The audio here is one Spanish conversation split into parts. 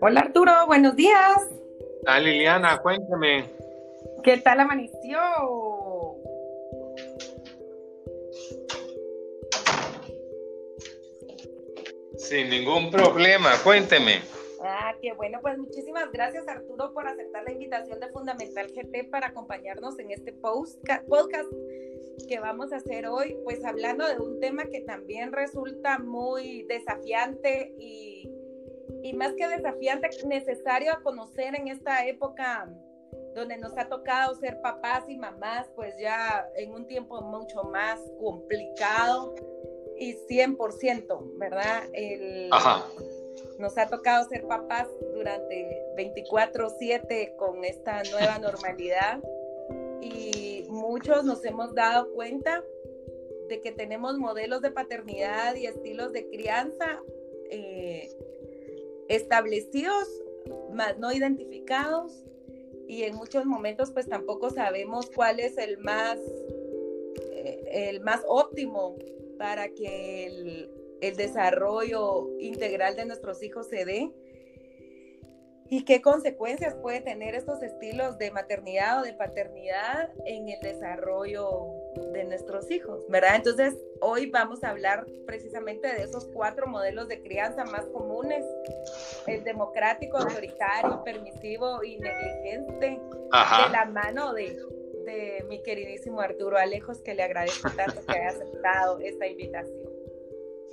Hola Arturo, buenos días. Ah, Liliana, cuéntame. ¿Qué tal amaneció? Sin ningún problema, cuénteme. Qué bueno, pues muchísimas gracias Arturo por aceptar la invitación de Fundamental GT para acompañarnos en este podcast que vamos a hacer hoy, pues hablando de un tema que también resulta muy desafiante y y más que desafiante, necesario a conocer en esta época donde nos ha tocado ser papás y mamás, pues ya en un tiempo mucho más complicado y 100%, ¿verdad? El, Nos ha tocado ser papás durante 24/7 con esta nueva normalidad y muchos nos hemos dado cuenta de que tenemos modelos de paternidad y estilos de crianza eh, establecidos, más no identificados, y en muchos momentos pues tampoco sabemos cuál es el más, eh, el más óptimo para que el, el desarrollo integral de nuestros hijos se dé y qué consecuencias puede tener estos estilos de maternidad o de paternidad en el desarrollo de nuestros hijos, ¿verdad? Entonces, hoy vamos a hablar precisamente de esos cuatro modelos de crianza más comunes, el democrático, autoritario, permisivo y negligente, de la mano de, de mi queridísimo Arturo Alejos, que le agradezco tanto que haya aceptado esta invitación.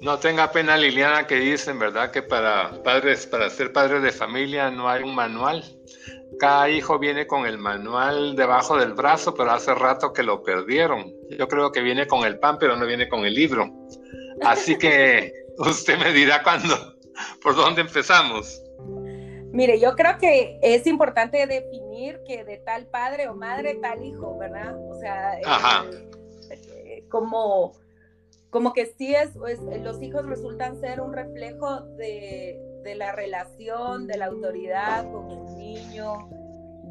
No tenga pena, Liliana, que dicen, ¿verdad? Que para padres, para ser padres de familia no hay un manual. Cada hijo viene con el manual debajo del brazo, pero hace rato que lo perdieron. Yo creo que viene con el pan, pero no viene con el libro. Así que usted me dirá cuándo, por dónde empezamos. Mire, yo creo que es importante definir que de tal padre o madre, tal hijo, ¿verdad? O sea, eh, como como que sí es, pues, los hijos resultan ser un reflejo de, la relación, de la autoridad con el niño,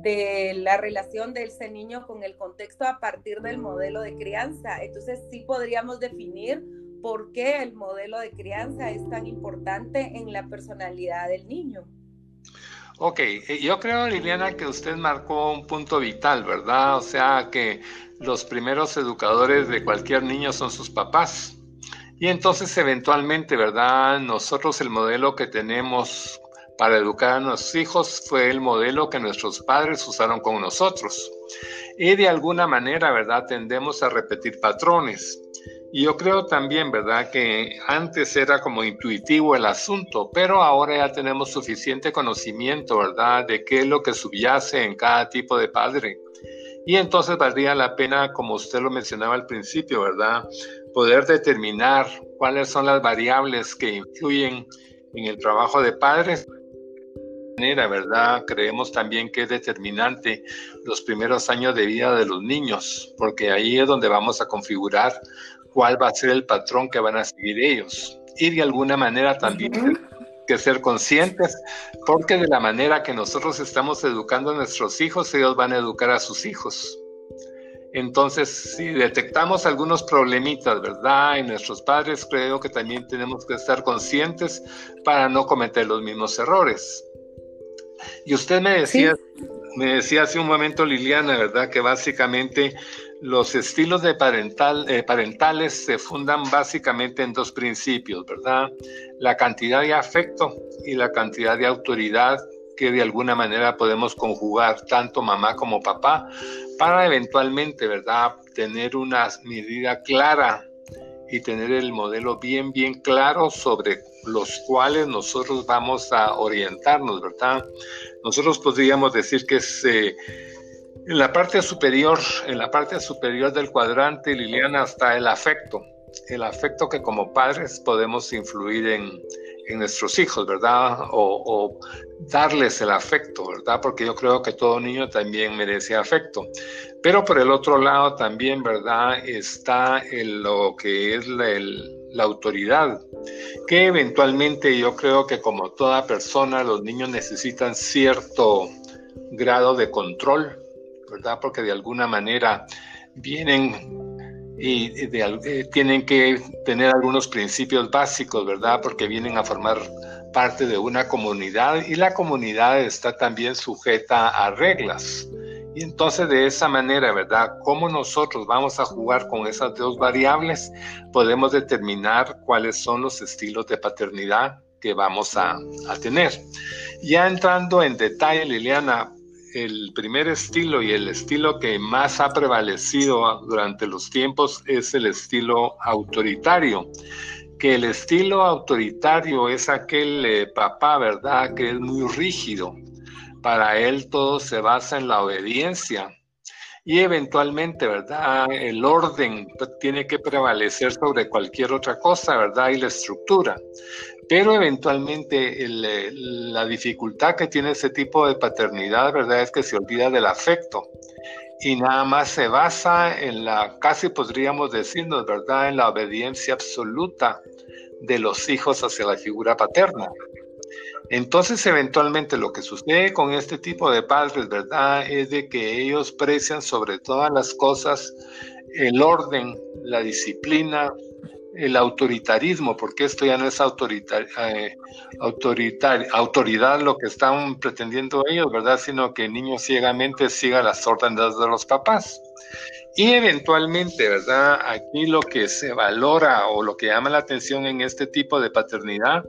de la relación de ese niño con el contexto a partir del modelo de crianza. Entonces sí podríamos definir por qué el modelo de crianza es tan importante en la personalidad del niño. Ok, eh, yo creo, Liliana, que usted marcó un punto vital, ¿verdad? O sea, que los primeros educadores de cualquier niño son sus papás. Y entonces eventualmente, ¿verdad? Nosotros el modelo que tenemos para educar a nuestros hijos fue el modelo que nuestros padres usaron con nosotros. Y de alguna manera, ¿verdad? Tendemos a repetir patrones. Y yo creo también, ¿verdad? Que antes era como intuitivo el asunto, pero ahora ya tenemos suficiente conocimiento, ¿verdad? De qué es lo que subyace en cada tipo de padre. Y entonces valdría la pena, como usted lo mencionaba al principio, ¿verdad? Poder determinar cuáles son las variables que influyen en el trabajo de padres. De manera, ¿verdad? Creemos también que es determinante los primeros años de vida de los niños, porque ahí es donde vamos a configurar cuál va a ser el patrón que van a seguir ellos. Y de alguna manera también que ser conscientes, porque de la manera que nosotros estamos educando a nuestros hijos, ellos van a educar a sus hijos. Entonces, si detectamos algunos problemitas, ¿verdad? En nuestros padres, creo que también tenemos que estar conscientes para no cometer los mismos errores. Y usted me decía, me decía hace un momento, Liliana, ¿verdad? Que básicamente los estilos de parental, eh, parentales se fundan básicamente en dos principios, ¿verdad? La cantidad de afecto y la cantidad de autoridad que de alguna manera podemos conjugar tanto mamá como papá para eventualmente, ¿verdad?, tener una medida clara y tener el modelo bien, bien claro sobre los cuales nosotros vamos a orientarnos, ¿verdad? Nosotros podríamos decir que es... En la parte superior, en la parte superior del cuadrante, Liliana, está el afecto, el afecto que como padres podemos influir en, nuestros hijos, ¿verdad? O, darles el afecto, ¿verdad? Porque yo creo que todo niño también merece afecto. Pero por el otro lado también, ¿verdad? Está lo que es la, la autoridad, que eventualmente yo creo que como toda persona, los niños necesitan cierto grado de control ¿verdad? Porque de alguna manera vienen y eh, tienen que tener algunos principios básicos, ¿verdad? Porque vienen a formar parte de una comunidad y la comunidad está también sujeta a reglas. Y entonces de esa manera, ¿verdad? ¿Cómo nosotros vamos a jugar con esas dos variables? Podemos determinar cuáles son los estilos de paternidad que vamos a, a tener. Ya entrando en detalle, Liliana, el primer estilo y el estilo que más ha prevalecido durante los tiempos es el estilo autoritario. Que el estilo autoritario es aquel eh, papá, ¿verdad? Que es muy rígido. Para él todo se basa en la obediencia. Y eventualmente, ¿verdad? El orden tiene que prevalecer sobre cualquier otra cosa, ¿verdad? Y la estructura. Pero eventualmente eh, la dificultad que tiene ese tipo de paternidad, ¿verdad? Es que se olvida del afecto y nada más se basa en la, casi podríamos decirnos, ¿verdad? En la obediencia absoluta de los hijos hacia la figura paterna. Entonces, eventualmente lo que sucede con este tipo de padres, ¿verdad? Es de que ellos precian sobre todas las cosas el orden, la disciplina, el autoritarismo, porque esto ya no es eh, autoridad lo que están pretendiendo ellos, ¿verdad? Sino que el niño ciegamente siga las órdenes de los papás. Y eventualmente, ¿verdad? Aquí lo que se valora o lo que llama la atención en este tipo de paternidad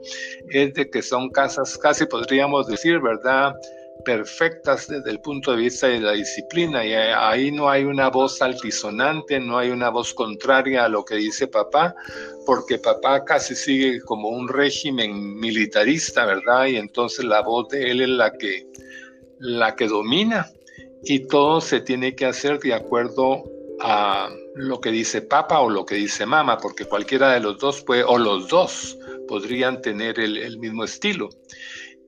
es de que son casas, casi podríamos decir, ¿verdad? Perfectas desde el punto de vista de la disciplina y ahí no hay una voz altisonante, no hay una voz contraria a lo que dice papá, porque papá casi sigue como un régimen militarista, ¿verdad? Y entonces la voz de él es la que, la que domina y todo se tiene que hacer de acuerdo a lo que dice papá o lo que dice mamá, porque cualquiera de los dos puede, o los dos podrían tener el, el mismo estilo.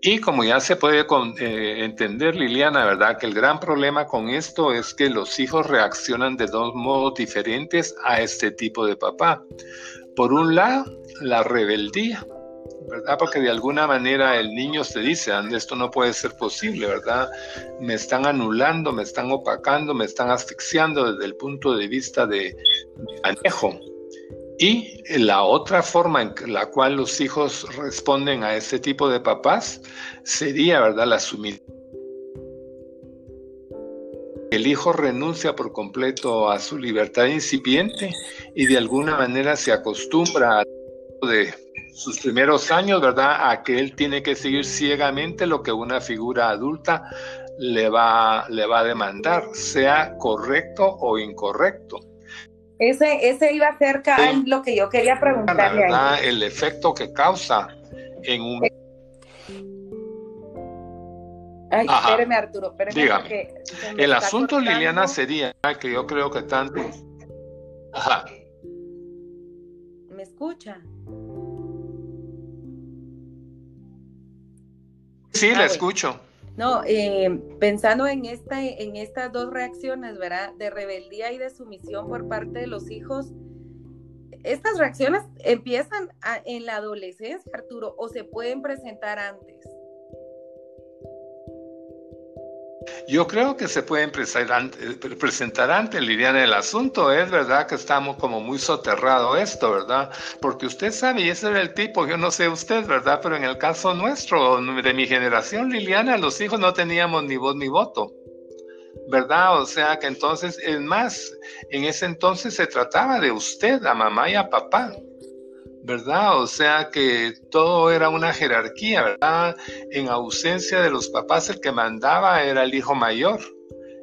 Y como ya se puede eh, entender, Liliana, ¿verdad? Que el gran problema con esto es que los hijos reaccionan de dos modos diferentes a este tipo de papá. Por un lado, la rebeldía, ¿verdad? Porque de alguna manera el niño se dice, esto no puede ser posible, ¿verdad? Me están anulando, me están opacando, me están asfixiando desde el punto de vista de manejo. Y la otra forma en la cual los hijos responden a ese tipo de papás sería, ¿verdad?, la sumisión. El hijo renuncia por completo a su libertad incipiente y de alguna manera se acostumbra a de sus primeros años, ¿verdad?, a que él tiene que seguir ciegamente lo que una figura adulta le va, le va a demandar, sea correcto o incorrecto. Ese, ese iba cerca a lo que yo quería preguntarle. el efecto que causa en un... Ay, espéreme Arturo, espéreme. Dígame. El asunto, Liliana, sería que yo creo que tanto... Ajá. ¿Me escucha? Sí, le ah, escucho. No, eh, pensando en, esta, en estas dos reacciones, ¿verdad? De rebeldía y de sumisión por parte de los hijos, ¿estas reacciones empiezan en la adolescencia, Arturo, o se pueden presentar antes? Yo creo que se pueden presentar ante Liliana el asunto. Es verdad que estamos como muy soterrado esto, ¿verdad? Porque usted sabe, y ese era el tipo, yo no sé usted, ¿verdad? Pero en el caso nuestro, de mi generación, Liliana, los hijos no teníamos ni voz ni voto. ¿verdad? O sea que entonces, es más, en ese entonces se trataba de usted, a mamá y a papá. ¿Verdad? O sea que todo era una jerarquía, ¿verdad? En ausencia de los papás, el que mandaba era el hijo mayor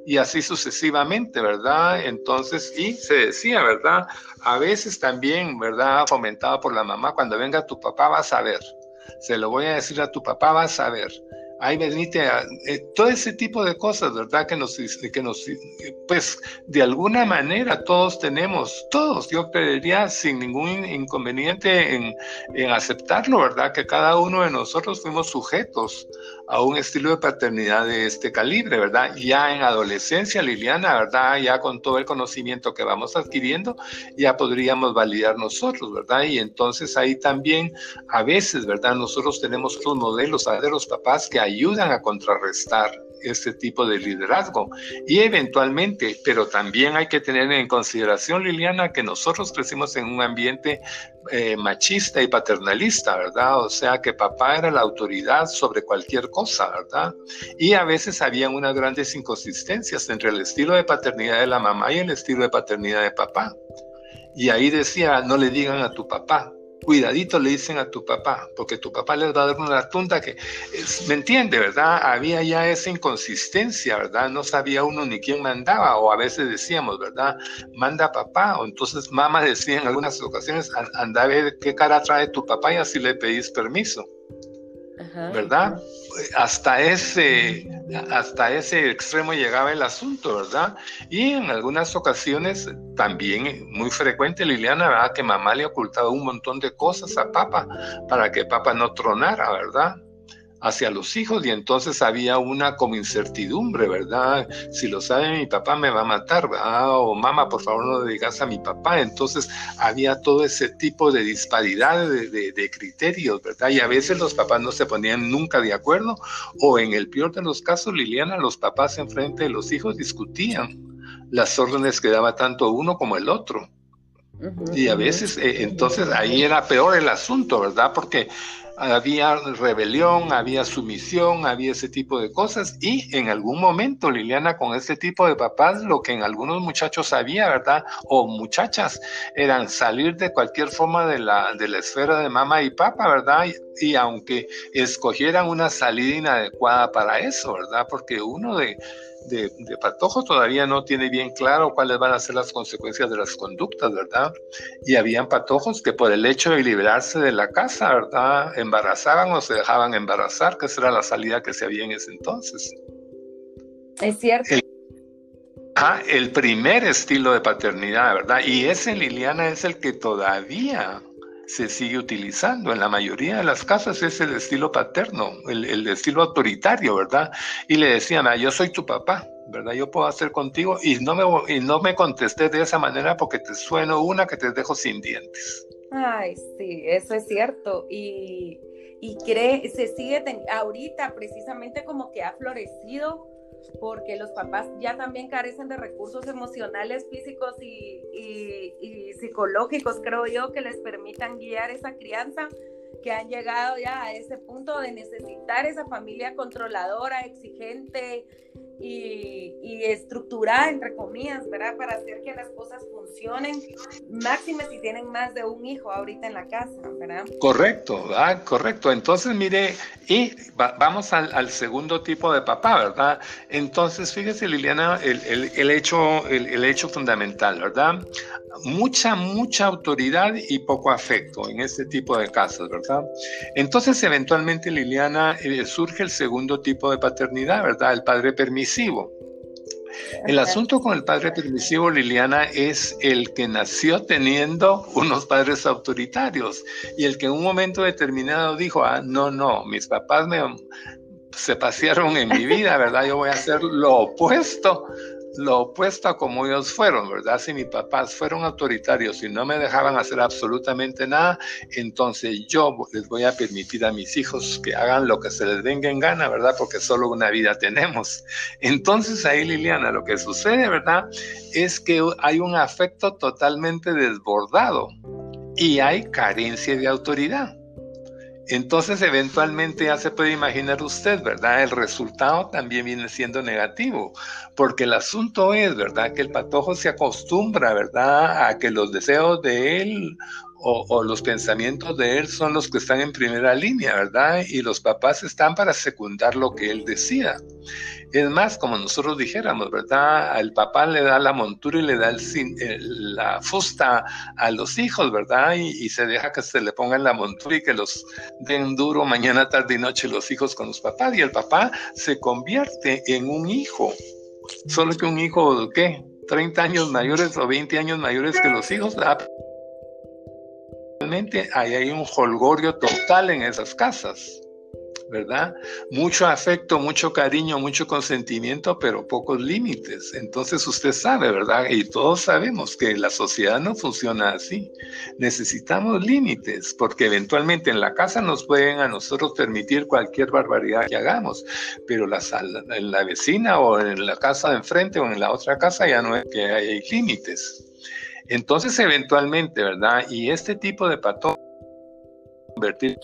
y así sucesivamente, ¿verdad? Entonces, y se decía, ¿verdad? A veces también, ¿verdad? Fomentado por la mamá, cuando venga tu papá vas a ver, se lo voy a decir a tu papá vas a ver ay, venite, eh, todo ese tipo de cosas, ¿verdad? Que nos, que nos, pues de alguna manera todos tenemos, todos, yo creería sin ningún inconveniente en, en aceptarlo, ¿verdad? Que cada uno de nosotros fuimos sujetos a un estilo de paternidad de este calibre, ¿verdad? Ya en adolescencia, Liliana, ¿verdad? Ya con todo el conocimiento que vamos adquiriendo, ya podríamos validar nosotros, ¿verdad? Y entonces ahí también, a veces, ¿verdad? Nosotros tenemos otros modelos, a los papás que ayudan a contrarrestar este tipo de liderazgo. Y eventualmente, pero también hay que tener en consideración, Liliana, que nosotros crecimos en un ambiente eh, machista y paternalista, ¿verdad? O sea, que papá era la autoridad sobre cualquier cosa, ¿verdad? Y a veces habían unas grandes inconsistencias entre el estilo de paternidad de la mamá y el estilo de paternidad de papá. Y ahí decía, no le digan a tu papá, cuidadito le dicen a tu papá, porque tu papá les va a dar una tunda que, ¿me entiende, verdad? Había ya esa inconsistencia, ¿verdad? No sabía uno ni quién mandaba, o a veces decíamos, ¿verdad? Manda papá, o entonces mamá decía en algunas ocasiones, anda a ver qué cara trae tu papá y así le pedís permiso. ¿verdad? Hasta ese, hasta ese extremo llegaba el asunto, ¿verdad? Y en algunas ocasiones, también muy frecuente, Liliana, ¿verdad? Que mamá le ocultaba un montón de cosas a papá para que papá no tronara, ¿verdad? Hacia los hijos y entonces había una como incertidumbre, ¿verdad? Si lo sabe mi papá me va a matar, ¿verdad? O mamá, por favor no le digas a mi papá. Entonces había todo ese tipo de disparidad de, criterios, ¿verdad? Y a veces los papás no se ponían nunca de acuerdo o en el peor de los casos, Liliana, los papás enfrente de los hijos discutían las órdenes que daba tanto uno como el otro. Y a veces, eh, entonces ahí era peor el asunto, ¿verdad? Porque había rebelión, había sumisión, había ese tipo de cosas y en algún momento, Liliana, con este tipo de papás, lo que en algunos muchachos había, ¿verdad? O muchachas, eran salir de cualquier forma de la, de la esfera de mamá y papá, ¿verdad? Y, y aunque escogieran una salida inadecuada para eso, ¿verdad? Porque uno de de, Patojo todavía no tiene bien claro cuáles van a ser las consecuencias de las conductas, ¿verdad? Y habían patojos que por el hecho de liberarse de la casa, ¿verdad? Embarazaban o se dejaban embarazar, que esa era la salida que se había en ese entonces. Es cierto. El, el primer estilo de paternidad, ¿verdad? Y ese, Liliana, es el que todavía se sigue utilizando. En la mayoría de las casas es el estilo paterno, el, estilo autoritario, ¿verdad? Y le decían, ah, yo soy tu papá, ¿verdad? Yo puedo hacer contigo y no me, y no me contesté de esa manera porque te sueno una que te dejo sin dientes. Ay, sí, eso es cierto. Y, y cree, se sigue, ahorita precisamente como que ha florecido porque los papás ya también carecen de recursos emocionales, físicos y, psicológicos, creo yo, que les permitan guiar esa crianza, que han llegado ya a ese punto de necesitar esa familia controladora, exigente, y, estructurada, entre comillas, ¿verdad? Para hacer que las cosas funcionen, máxime si tienen más de un hijo ahorita en la casa, ¿verdad? Correcto, ¿verdad? Correcto. Entonces, mire, y vamos al, segundo tipo de papá, ¿verdad? Entonces, fíjese, Liliana, el, hecho, el, hecho fundamental, ¿verdad? Mucha, mucha autoridad y poco afecto en este tipo de casos, ¿verdad? Entonces, eventualmente, Liliana, eh, surge el segundo tipo de paternidad, ¿verdad? El padre el asunto con el padre permisivo, Liliana, es el que nació teniendo unos padres autoritarios y el que en un momento determinado dijo, ah, no, no, mis papás me, se pasearon en mi vida, ¿verdad? Yo voy a hacer lo opuesto lo opuesto a como ellos fueron, ¿verdad? Si mis papás fueron autoritarios y no me dejaban hacer absolutamente nada, entonces yo les voy a permitir a mis hijos que hagan lo que se les venga en gana, ¿verdad? Porque solo una vida tenemos. Entonces ahí, Liliana, lo que sucede, ¿verdad? Es que hay un afecto totalmente desbordado y hay carencia de autoridad. Entonces, eventualmente ya se puede imaginar usted, ¿verdad? El resultado también viene siendo negativo, porque el asunto es, ¿verdad? Que el patojo se acostumbra, ¿verdad? A que los deseos de él o, los pensamientos de él son los que están en primera línea, ¿verdad? Y los papás están para secundar lo que él decida. Es más, como nosotros dijéramos, ¿verdad? El papá le da la montura y le da el, la fusta a los hijos, ¿verdad? Y, se deja que se le pongan la montura y que los den duro mañana, tarde y noche los hijos con los papás. Y el papá se convierte en un hijo. Solo que un hijo, ¿qué? 30 años mayores o 20 años mayores que los hijos, ¿verdad? Realmente ahí hay un holgorio total en esas casas. ¿verdad? Mucho afecto, mucho cariño, mucho consentimiento, pero pocos límites. Entonces usted sabe, ¿verdad? Y todos sabemos que la sociedad no funciona así. Necesitamos límites, porque eventualmente en la casa nos pueden a nosotros permitir cualquier barbaridad que hagamos, pero la, en la vecina o en la casa de enfrente o en la otra casa ya no es que hay límites. Entonces, eventualmente, ¿verdad? Y este tipo de patrón convertir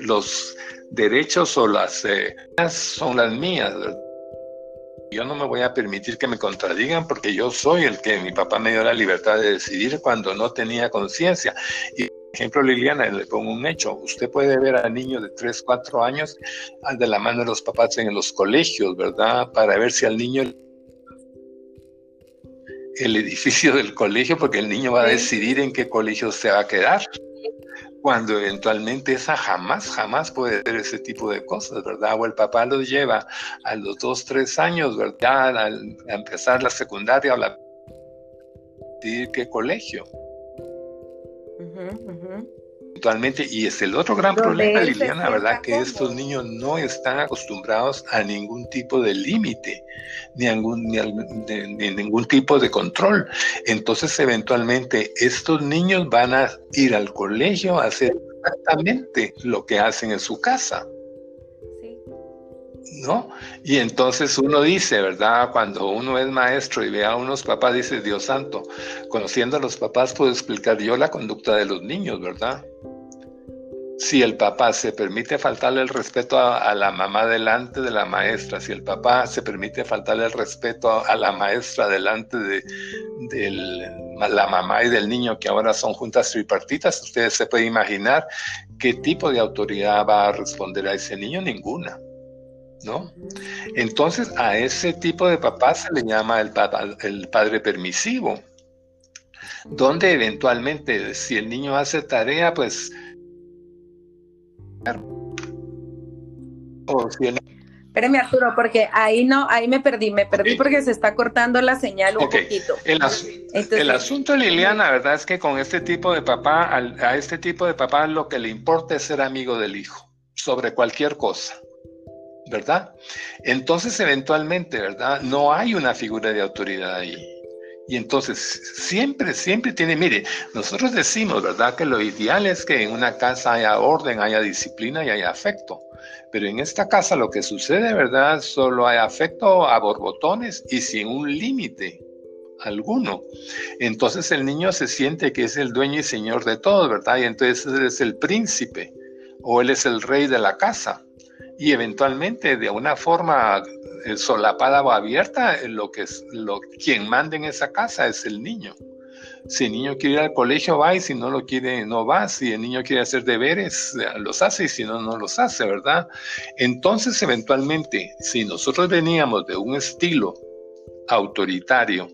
los derechos o las eh, son las mías. Yo no me voy a permitir que me contradigan porque yo soy el que mi papá me dio la libertad de decidir cuando no tenía conciencia. Y ejemplo, Liliana, le pongo un hecho. Usted puede ver a niños de 3, 4 años de la mano de los papás en los colegios, ¿verdad? Para ver si al niño el edificio del colegio, porque el niño va a decidir en qué colegio se va a quedar cuando eventualmente esa jamás, jamás puede ser ese tipo de cosas, ¿verdad? O el papá lo lleva a los dos, tres años, ¿verdad? a empezar la secundaria o la... ¿Qué colegio? Eventualmente, y es el otro gran problema, Liliana, ¿verdad? Que estos niños no están acostumbrados a ningún tipo de límite, ni, ni, ningún tipo de control. Entonces, eventualmente, estos niños van a ir al colegio a hacer exactamente lo que hacen en su casa. ¿No? Y entonces uno dice, ¿verdad? Cuando uno es maestro y ve a unos papás, dice, Dios santo, conociendo a los papás puedo explicar yo la conducta de los niños, ¿verdad? Si el papá se permite faltarle el respeto a, la mamá delante de la maestra, si el papá se permite faltarle el respeto a, la maestra delante de, la mamá y del niño, que ahora son juntas tripartitas, ustedes se pueden imaginar qué tipo de autoridad va a responder a ese niño, ninguna. ¿No? Entonces a ese tipo de papá se le llama el, el padre permisivo, donde eventualmente si el niño hace tarea, pues... O si Espéreme Arturo, porque ahí no, ahí me perdí, me perdí porque se está cortando la señal un poquito. El, el, asunto, Liliana, verdad es que con este tipo de papá, a este tipo de papá lo que le importa es ser amigo del hijo, sobre cualquier cosa. ¿Verdad? Entonces, eventualmente, ¿verdad? No hay una figura de autoridad ahí. Y entonces, siempre, siempre tiene, mire, nosotros decimos, ¿verdad? Que lo ideal es que en una casa haya orden, haya disciplina y haya afecto. Pero en esta casa lo que sucede, ¿verdad? Solo hay afecto a borbotones y sin un límite alguno. Entonces el niño se siente que es el dueño y señor de todo, ¿verdad? Y entonces él es el príncipe o él es el rey de la casa y eventualmente de una forma eh, solapada o abierta, eh, lo que es, lo, quien manda en esa casa es el niño. Si el niño quiere ir al colegio, va y si no lo quiere, no va. Si el niño quiere hacer deberes, eh, los hace y si no, no los hace, ¿verdad? Entonces, eventualmente, si nosotros veníamos de un estilo autoritario,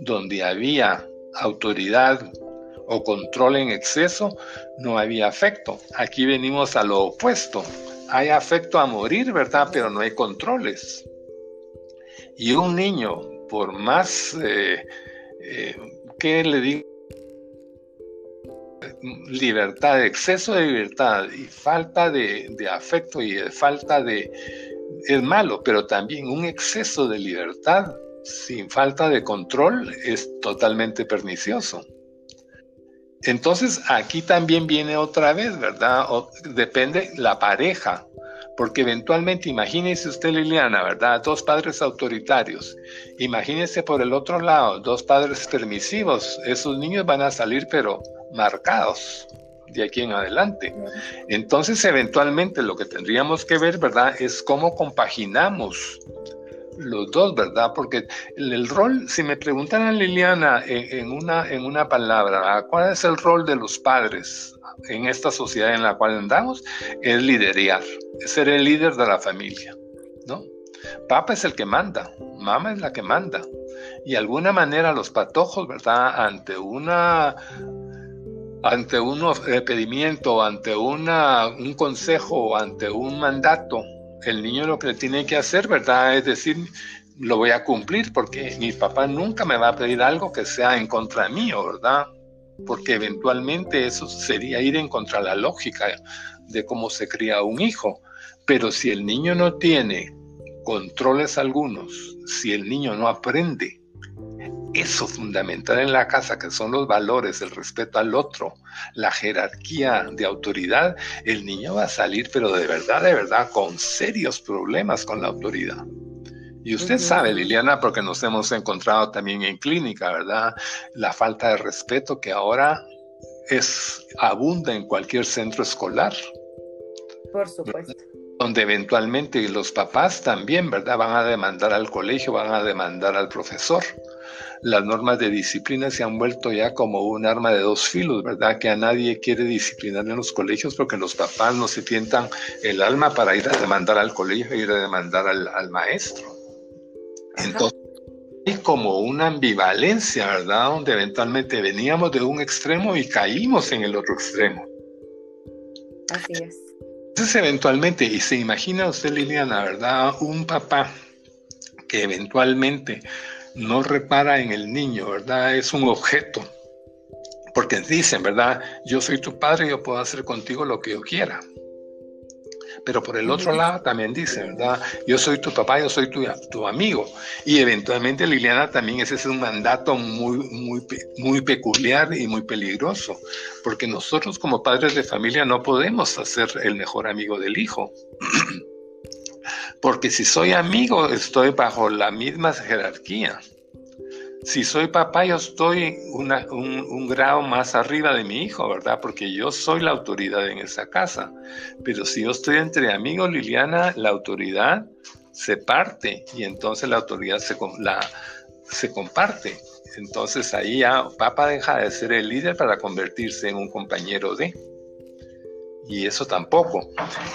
donde había autoridad o control en exceso, no había afecto. Aquí venimos a lo opuesto hay afecto a morir, ¿verdad? Pero no hay controles. Y un niño, por más eh, eh, que le diga libertad, exceso de libertad y falta de, de afecto y falta de... es malo, pero también un exceso de libertad sin falta de control es totalmente pernicioso. Entonces aquí también viene otra vez, ¿verdad? depende la pareja, porque eventualmente imagínese usted Liliana, ¿verdad? Dos padres autoritarios. Imagínese por el otro lado, dos padres permisivos. Esos niños van a salir pero marcados de aquí en adelante. Entonces eventualmente lo que tendríamos que ver, ¿verdad? Es cómo compaginamos los dos, ¿verdad? Porque el, rol, si me preguntaran Liliana en, una, en una palabra, ¿cuál es el rol de los padres en esta sociedad en la cual andamos? Es liderar, es ser el líder de la familia, ¿no? Papa es el que manda, mamá es la que manda. Y de alguna manera los patojos, ¿verdad? Ante una ante un pedimiento, ante una, un consejo, ante un mandato, el niño lo que tiene que hacer, ¿verdad? Es decir, lo voy a cumplir porque mi papá nunca me va a pedir algo que sea en contra mío, ¿verdad? porque eventualmente eso sería ir en contra de la lógica de cómo se cría un hijo. Pero si el niño no tiene controles algunos, si el niño no aprende eso fundamental en la casa, que son los valores, el respeto al otro, la jerarquía de autoridad, el niño va a salir, pero de verdad, de verdad, con serios problemas con la autoridad. Y usted sabe, Liliana, porque nos hemos encontrado también en clínica, ¿verdad? La falta de respeto que ahora es abunda en cualquier centro escolar. Por supuesto. Donde eventualmente los papás también, ¿verdad? Van a demandar al colegio, van a demandar al profesor las normas de disciplina se han vuelto ya como un arma de dos filos, ¿verdad? Que a nadie quiere disciplinar en los colegios porque los papás no se tientan el alma para ir a demandar al colegio e ir a demandar al, maestro. Entonces, hay como una ambivalencia, ¿verdad? Donde eventualmente veníamos de un extremo y caímos en el otro extremo. Así es. Entonces, eventualmente, y se imagina usted, Liliana, ¿verdad? Un papá que eventualmente no repara en el niño, ¿verdad? Es un objeto. Porque dicen, ¿verdad? Yo soy tu padre y yo puedo hacer contigo lo que yo quiera. Pero por el otro lado también dice, ¿verdad? Yo soy tu papá, yo soy tu, tu amigo. Y eventualmente, Liliana, también ese es un mandato muy, muy, muy peculiar y muy peligroso. Porque nosotros como padres de familia no podemos hacer el mejor amigo del hijo. Porque si soy amigo, estoy bajo la misma jerarquía. Si soy papá, yo estoy un, grado más arriba de mi hijo, ¿verdad? Porque yo soy la autoridad en esa casa. Pero si yo estoy entre amigos, Liliana, la autoridad se parte y entonces la autoridad se, la, se comparte. Entonces ahí ya papá deja de ser el líder para convertirse en un compañero de. Y eso tampoco.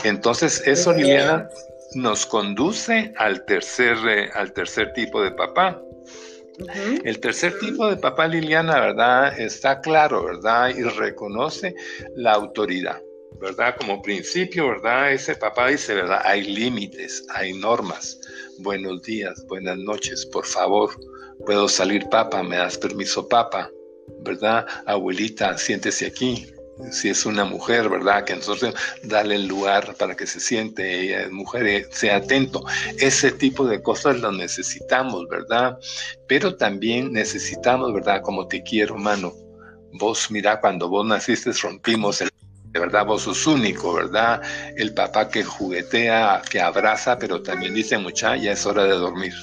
Entonces eso, Liliana, nos conduce al tercer, eh, al tercer tipo de papá. El tercer tipo de papá Liliana, ¿verdad? Está claro, ¿verdad? Y reconoce la autoridad, ¿verdad? Como principio, ¿verdad? Ese papá dice, ¿verdad? Hay límites, hay normas. Buenos días, buenas noches, por favor. Puedo salir, papá, me das permiso, papá, ¿verdad? Abuelita, siéntese aquí, si es una mujer, ¿verdad? Que nosotros darle el lugar para que se siente ella es mujer, eh, sea atento. Ese tipo de cosas lo necesitamos, ¿verdad? Pero también necesitamos, ¿verdad? Como te quiero, mano. Vos, mira, cuando vos naciste rompimos el de verdad vos sos único, ¿verdad? El papá que juguetea, que abraza, pero también dice, mucha, ya es hora de dormir.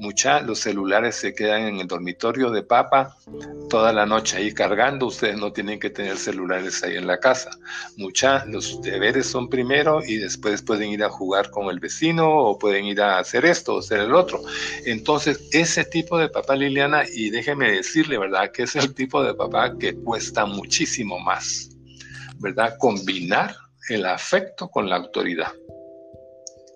Mucha, los celulares se quedan en el dormitorio de papa toda la noche ahí cargando. Ustedes no tienen que tener celulares ahí en la casa. Mucha, los deberes son primero y después pueden ir a jugar con el vecino o pueden ir a hacer esto o hacer el otro. Entonces, ese tipo de papá, Liliana, y déjeme decirle, ¿verdad? Que es el tipo de papá que cuesta muchísimo más, ¿verdad? Combinar el afecto con la autoridad.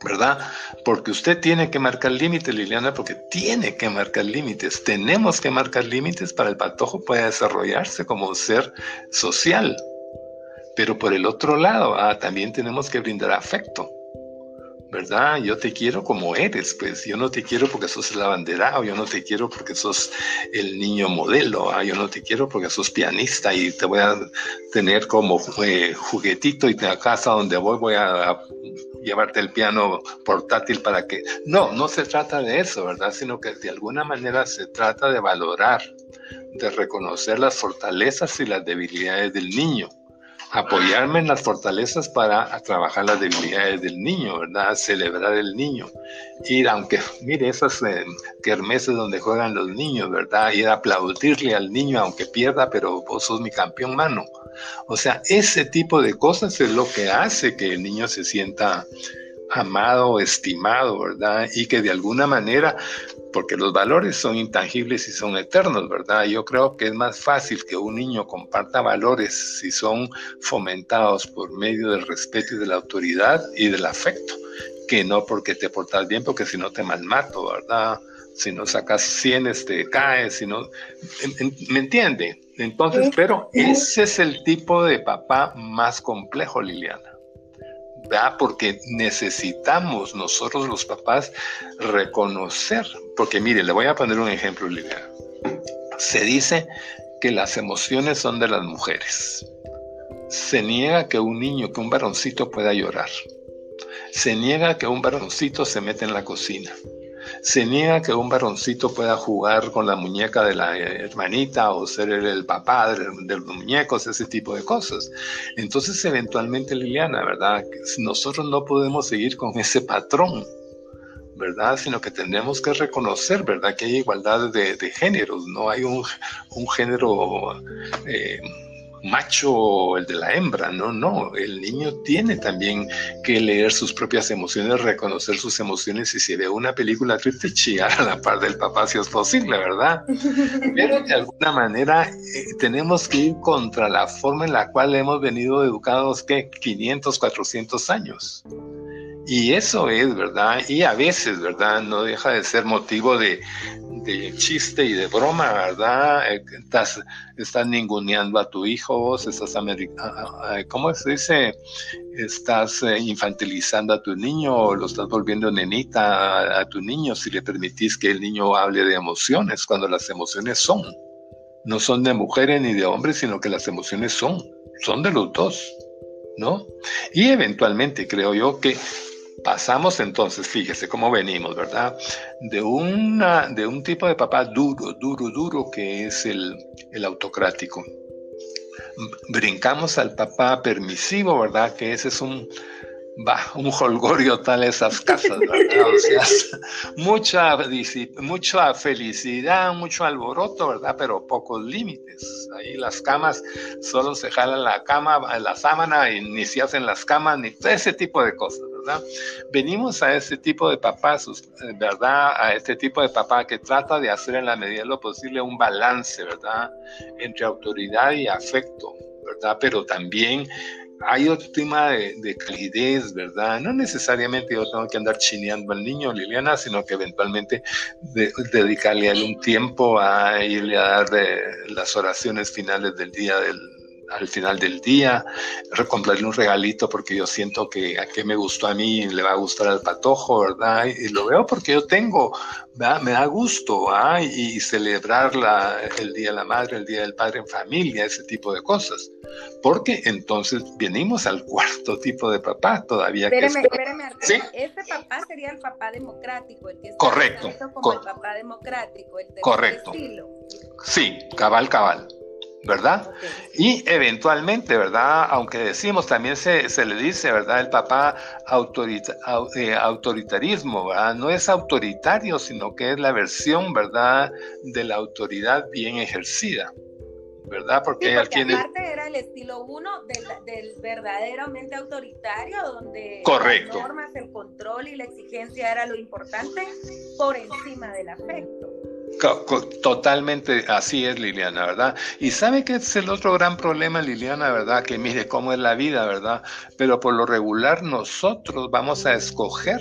¿Verdad? Porque usted tiene que marcar límites, Liliana, porque tiene que marcar límites. Tenemos que marcar límites para el patojo pueda desarrollarse como un ser social. Pero por el otro lado, ah, también tenemos que brindar afecto. ¿verdad? Yo te quiero como eres, pues yo no te quiero porque sos el abanderado, yo no te quiero porque sos el niño modelo, ¿ah? yo no te quiero porque sos pianista y te voy a tener como eh, juguetito y a casa donde voy voy a, llevarte el piano portátil para que... No, no se trata de eso, ¿verdad? Sino que de alguna manera se trata de valorar, de reconocer las fortalezas y las debilidades del niño apoyarme en las fortalezas para trabajar las debilidades del niño, ¿verdad? Celebrar el niño. Ir, aunque, mire, esas eh, kermeses donde juegan los niños, ¿verdad? Ir a aplaudirle al niño aunque pierda, pero vos sos mi campeón mano. O sea, ese tipo de cosas es lo que hace que el niño se sienta amado, estimado, ¿verdad? Y que de alguna manera porque los valores son intangibles y son eternos, ¿verdad? Yo creo que es más fácil que un niño comparta valores si son fomentados por medio del respeto y de la autoridad y del afecto, que no porque te portas bien, porque si no te malmato, ¿verdad? Si no sacas 100, te este, caes, si no... ¿Me entiende? Entonces, pero ese es el tipo de papá más complejo, Liliana. Porque necesitamos nosotros los papás reconocer, porque mire, le voy a poner un ejemplo, Liliana. Se dice que las emociones son de las mujeres. Se niega que un niño, que un varoncito pueda llorar. Se niega que un varoncito se mete en la cocina. Se niega que un varoncito pueda jugar con la muñeca de la hermanita o ser el, papá de, de, los muñecos, ese tipo de cosas. Entonces, eventualmente, Liliana, ¿verdad? Nosotros no podemos seguir con ese patrón ¿verdad? Sino que tenemos que reconocer, ¿verdad? Que hay igualdad de, géneros, no hay un, género eh, macho el de la hembra, no, no, el niño tiene también que leer sus propias emociones, reconocer sus emociones y si ve una película triste, chillar a la par del papá si es posible, ¿verdad? Pero de alguna manera eh, tenemos que ir contra la forma en la cual hemos venido educados, que 500, 400 años. Y eso es, ¿verdad? Y a veces, ¿verdad? No deja de ser motivo de, chiste y de broma, ¿verdad? Eh, estás, ninguneando a tu hijo, estás, ¿cómo se dice? Estás eh, infantilizando a tu niño lo estás volviendo nenita a, tu niño si le permitís que el niño hable de emociones, cuando las emociones son. No son de mujeres ni de hombres, sino que las emociones son, son de los dos. ¿no? Y eventualmente creo yo que Pasamos entonces, fíjese cómo venimos, ¿verdad? De, una, de un tipo de papá duro, duro, duro, que es el, el autocrático. Brincamos al papá permisivo, ¿verdad? Que ese es un, va, un holgorio tal esas casas, ¿verdad? O sea, mucha, mucha felicidad, mucho alboroto, ¿verdad? Pero pocos límites. Ahí las camas, solo se jalan la cama, la sábana y ni se hacen las camas, ni ese tipo de cosas, Venimos a ese tipo de papás, ¿verdad? A este tipo de papá que trata de hacer en la medida de lo posible un balance, ¿verdad? Entre autoridad y afecto, ¿verdad? Pero también hay otro tema de, calidez, ¿verdad? No necesariamente yo tengo que andar chineando al niño, Liliana, sino que eventualmente dedicarle a él un tiempo a irle a dar las oraciones finales del día del, al final del día, comprarle un regalito porque yo siento que a qué me gustó a mí le va a gustar al patojo, ¿verdad? Y lo veo porque yo tengo, me da gusto, ¿ah? y celebrar la, el Día de la Madre, el Día del Padre en familia, ese tipo de cosas. Porque entonces venimos al cuarto tipo de papá todavía. Espéreme, que espéreme, ¿Sí? Este papá sería el papá democrático, el que está Correcto. como el papá democrático, el Correcto. Sí, cabal, cabal. ¿Verdad? Y eventualmente, ¿verdad? Aunque decimos, también se, le dice, ¿verdad? El papá eh, autoritarismo, ¿verdad? No es autoritario, sino que es la versión, ¿verdad? De la autoridad bien ejercida. ¿verdad? Porque, sí, aparte era el estilo uno del, del, verdaderamente autoritario, donde Correcto. las normas, el control y la exigencia era lo importante por encima del afecto. Totalmente así es, Liliana, ¿verdad? Y sabe que es el otro gran problema, Liliana, ¿verdad? Que mire cómo es la vida, ¿verdad? Pero por lo regular nosotros vamos a escoger,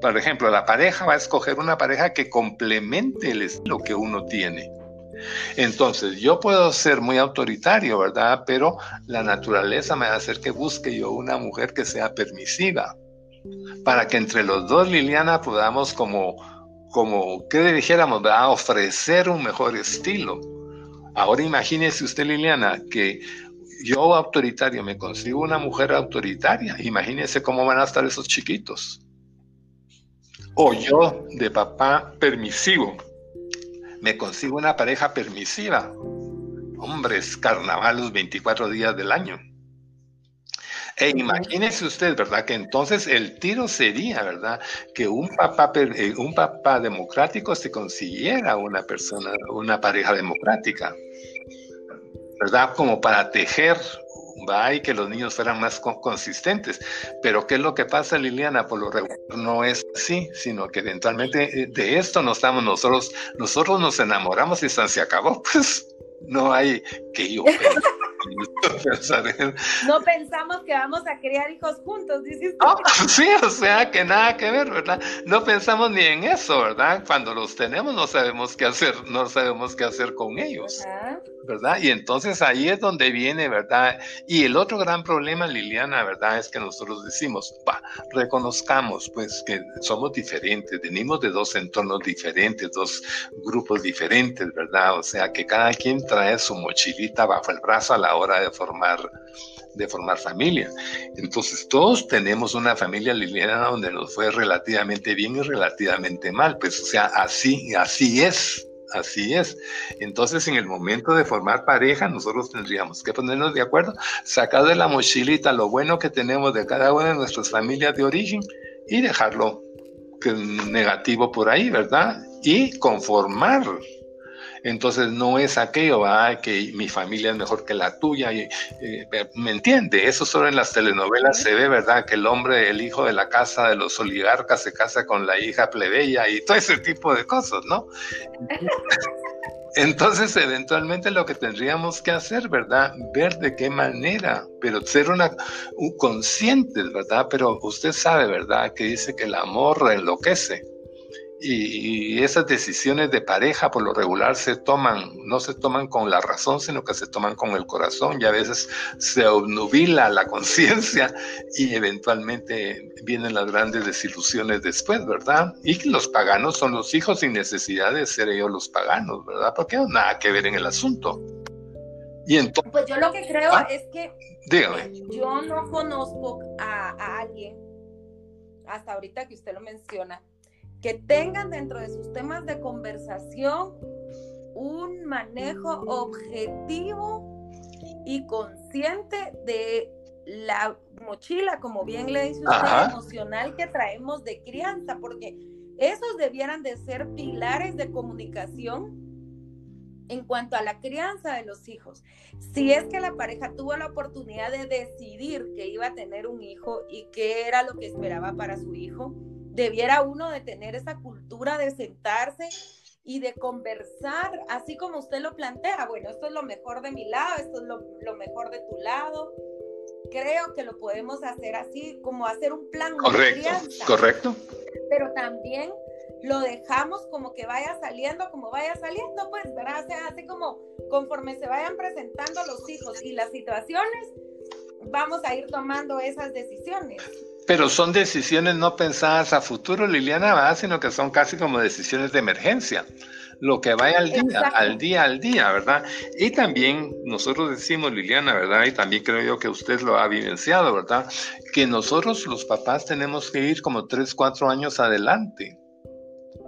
por ejemplo, la pareja va a escoger una pareja que complemente el estilo que uno tiene. Entonces, yo puedo ser muy autoritario, ¿verdad? Pero la naturaleza me va a hacer que busque yo una mujer que sea permisiva, para que entre los dos, Liliana, podamos como como que dijéramos, a ofrecer un mejor estilo. Ahora imagínese usted, Liliana, que yo autoritario me consigo una mujer autoritaria. Imagínese cómo van a estar esos chiquitos. O yo, de papá permisivo, me consigo una pareja permisiva. Hombres, carnaval los 24 días del año. E imagínese usted, ¿verdad? Que entonces el tiro sería, ¿verdad? Que un papá, eh, un papá democrático se consiguiera una persona, una pareja democrática, ¿verdad? Como para tejer va y que los niños fueran más consistentes. Pero ¿qué es lo que pasa, Liliana? Por lo regular no es así, sino que eventualmente eh, de esto no estamos nosotros, nosotros nos enamoramos y se acabó, pues no hay que yo. No pensamos que vamos a criar hijos juntos, dices sí, o sea, que nada que ver, ¿verdad? No pensamos ni en eso, ¿verdad? Cuando los tenemos no sabemos qué hacer, no sabemos qué hacer con ellos. ¿Verdad? Y entonces ahí es donde viene, ¿verdad? Y el otro gran problema, Liliana, ¿verdad? Es que nosotros decimos, va, reconozcamos pues que somos diferentes, venimos de dos entornos diferentes, dos grupos diferentes, ¿verdad? O sea, que cada quien trae su mochilita bajo el brazo a la hora de formar de formar familia. Entonces, todos tenemos una familia liliana donde nos fue relativamente bien y relativamente mal. Pues, o sea, así, así es, Así es. Entonces, en el momento de formar pareja, nosotros tendríamos que ponernos de acuerdo, sacar de la mochilita lo bueno que tenemos de cada una de nuestras familias de origen y dejarlo negativo por ahí, ¿verdad? Y conformar entonces no es aquello, que mi familia es mejor que la tuya, y, eh, ¿me entiende? Eso solo en las telenovelas se ve, ¿verdad? Que el hombre, el hijo de la casa de los oligarcas se casa con la hija plebeya y todo ese tipo de cosas, ¿no? Entonces, eventualmente lo que tendríamos que hacer, ¿verdad? Ver de qué manera, pero ser una un conscientes, ¿verdad? Pero usted sabe, ¿verdad? Que dice que el amor enloquece. Y, esas decisiones de pareja por lo regular se toman, no se toman con la razón, sino que se toman con el corazón y a veces se obnubila la conciencia y eventualmente vienen las grandes desilusiones después, ¿verdad? Y los paganos son los hijos sin necesidad de ser ellos los paganos, ¿verdad? Porque no nada que ver en el asunto. Y entonces, pues yo lo que creo ah, es que yo no conozco a, a alguien, hasta ahorita que usted lo menciona, que tengan dentro de sus temas de conversación un manejo objetivo y consciente de la mochila, como bien le dice usted, emocional que traemos de crianza, porque esos debieran de ser pilares de comunicación en cuanto a la crianza de los hijos. Si es que la pareja tuvo la oportunidad de decidir que iba a tener un hijo y qué era lo que esperaba para su hijo, debiera uno de tener esa cultura de sentarse y de conversar, así como usted lo plantea, bueno, esto es lo mejor de mi lado, esto es lo, mejor de tu lado. Creo que lo podemos hacer así, como hacer un plan correcto, de Correcto. Pero también lo dejamos como que vaya saliendo, como vaya saliendo, pues, ¿verdad? O sea, así como conforme se vayan presentando los hijos y las situaciones, vamos a ir tomando esas decisiones. Pero son decisiones no pensadas a futuro, Liliana, ¿verdad? sino que son casi como decisiones de emergencia. Lo que vaya al día, al día, al día, ¿verdad? Y también nosotros decimos, Liliana, ¿verdad? Y también creo yo que usted lo ha vivenciado, ¿verdad? Que nosotros los papás tenemos que ir como tres, cuatro años adelante.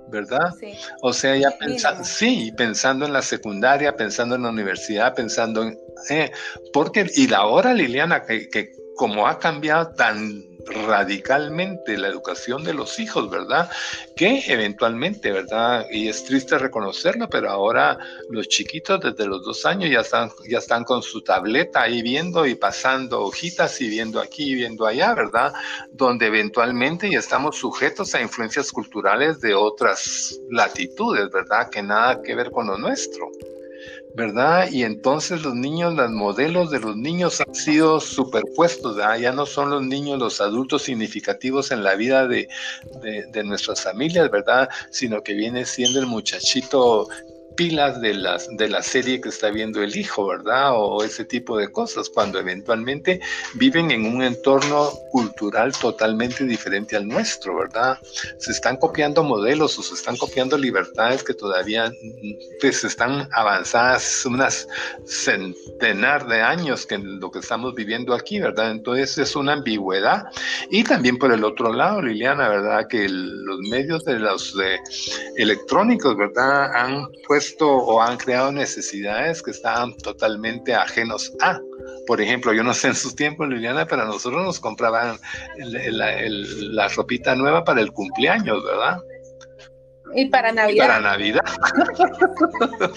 ¿verdad? Sí. O sea, ya pensando, sí, pensando en la secundaria, pensando en la universidad, pensando en... Eh, porque, y la hora, Liliana, que, que como ha cambiado tan radicalmente la educación de los hijos, ¿verdad? Que eventualmente, ¿verdad? Y es triste reconocerlo, pero ahora los chiquitos desde los dos años ya están, ya están con su tableta ahí viendo y pasando hojitas y viendo aquí y viendo allá, ¿verdad? Donde eventualmente ya estamos sujetos a influencias culturales de otras latitudes, ¿verdad? Que nada que ver con lo nuestro. ¿Verdad? Y entonces los niños, los modelos de los niños han sido superpuestos, ya no son los niños los adultos significativos en la vida de, de, nuestras familias, ¿verdad? Sino que viene siendo el muchachito pilas de, las, de la serie que está viendo el hijo, ¿verdad? O ese tipo de cosas, cuando eventualmente viven en un entorno cultural totalmente diferente al nuestro, ¿verdad? Se están copiando modelos o se están copiando libertades que todavía pues, están avanzadas unas centenar de años que lo que estamos viviendo aquí, ¿verdad? Entonces es una ambigüedad. Y también por el otro lado, Liliana, ¿verdad? Que los medios de los electrónicos, ¿verdad? Han pues o han creado necesidades que estaban totalmente ajenos a. Por ejemplo, yo no sé en sus tiempos, Liliana, pero nosotros nos compraban la ropita nueva para el cumpleaños, ¿verdad? Y para Navidad. para Navidad.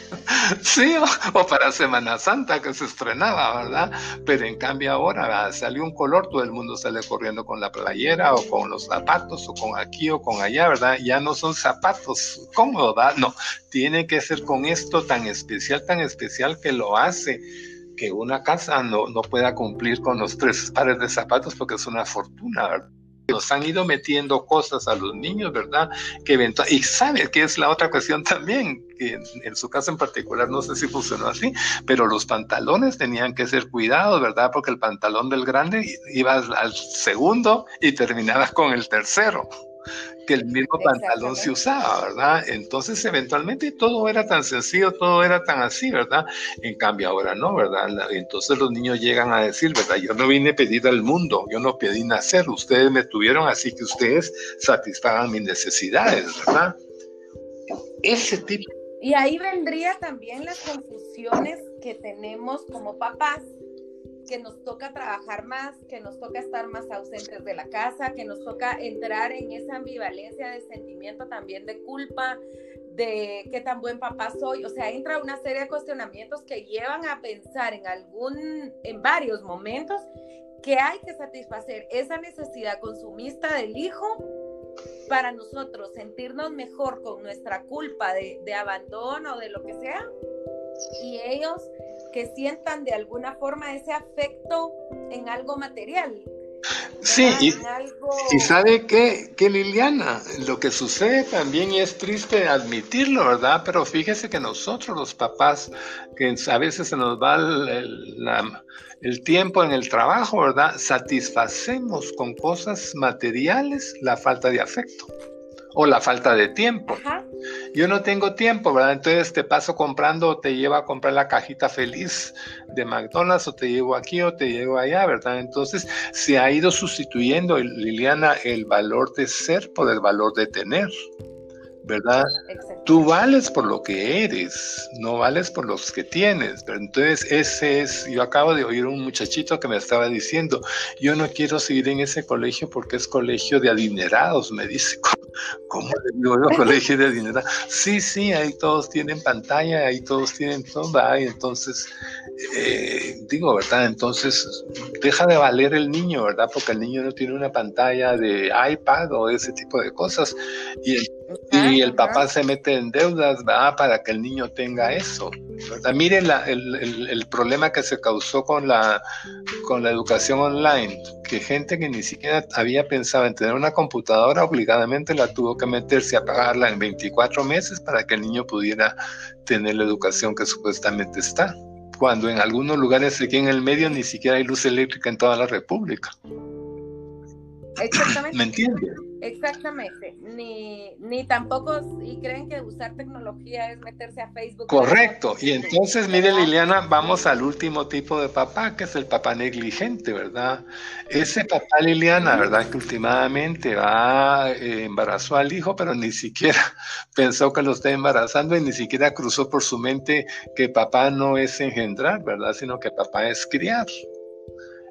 sí, o, para Semana Santa que se estrenaba, ¿verdad? Pero en cambio ahora salió un color, todo el mundo sale corriendo con la playera o con los zapatos o con aquí o con allá, ¿verdad? Ya no son zapatos cómodos, ¿verdad? No, tiene que ser con esto tan especial, tan especial que lo hace que una casa no, no pueda cumplir con los tres pares de zapatos porque es una fortuna, ¿verdad? Nos han ido metiendo cosas a los niños, ¿verdad? Que y sabe que es la otra cuestión también, que en, su caso en particular no sé si funcionó así, pero los pantalones tenían que ser cuidados, ¿verdad? Porque el pantalón del grande iba al segundo y terminaba con el tercero que el mismo pantalón se usaba, ¿verdad? Entonces, eventualmente todo era tan sencillo, todo era tan así, ¿verdad? En cambio, ahora no, ¿verdad? Entonces los niños llegan a decir, ¿verdad? Yo no vine a pedir al mundo, yo no pedí nacer, ustedes me tuvieron, así que ustedes satisfagan mis necesidades, ¿verdad? Ese tipo. Y ahí vendría también las confusiones que tenemos como papás que nos toca trabajar más, que nos toca estar más ausentes de la casa, que nos toca entrar en esa ambivalencia de sentimiento también de culpa, de qué tan buen papá soy. O sea, entra una serie de cuestionamientos que llevan a pensar en algún, en varios momentos, que hay que satisfacer esa necesidad consumista del hijo para nosotros sentirnos mejor con nuestra culpa de, de abandono de lo que sea. Y ellos que sientan de alguna forma ese afecto en algo material. Sí, y, sabe que, que Liliana, lo que sucede también es triste admitirlo, ¿verdad? Pero fíjese que nosotros los papás, que a veces se nos va el, el tiempo en el trabajo, ¿verdad? Satisfacemos con cosas materiales la falta de afecto o la falta de tiempo. Yo no tengo tiempo, ¿verdad? Entonces te paso comprando o te llevo a comprar la cajita feliz de McDonald's o te llevo aquí o te llevo allá, ¿verdad? Entonces se ha ido sustituyendo, Liliana, el valor de ser por el valor de tener. ¿Verdad? Tú vales por lo que eres, no vales por los que tienes. Entonces, ese es, yo acabo de oír un muchachito que me estaba diciendo, yo no quiero seguir en ese colegio porque es colegio de adinerados, me dice. ¿Cómo le digo yo, colegio de adinerados? Sí, sí, ahí todos tienen pantalla, ahí todos tienen todo, y entonces, eh, digo, ¿verdad? Entonces, deja de valer el niño, ¿verdad? Porque el niño no tiene una pantalla de iPad o ese tipo de cosas. Y y el papá se mete en deudas para que el niño tenga eso. Miren el, problema que se causó con la, con la educación online, que gente que ni siquiera había pensado en tener una computadora obligadamente la tuvo que meterse a pagarla en 24 meses para que el niño pudiera tener la educación que supuestamente está. Cuando en algunos lugares aquí en el medio ni siquiera hay luz eléctrica en toda la República. Exactamente. ¿Me entiendes? Exactamente, ni, ni tampoco, y creen que usar tecnología es meterse a Facebook. Correcto, y entonces, mire Liliana, vamos al último tipo de papá, que es el papá negligente, ¿verdad? Ese papá Liliana, ¿verdad? Que últimamente va, eh, embarazó al hijo, pero ni siquiera pensó que lo está embarazando y ni siquiera cruzó por su mente que papá no es engendrar, ¿verdad? Sino que papá es criar.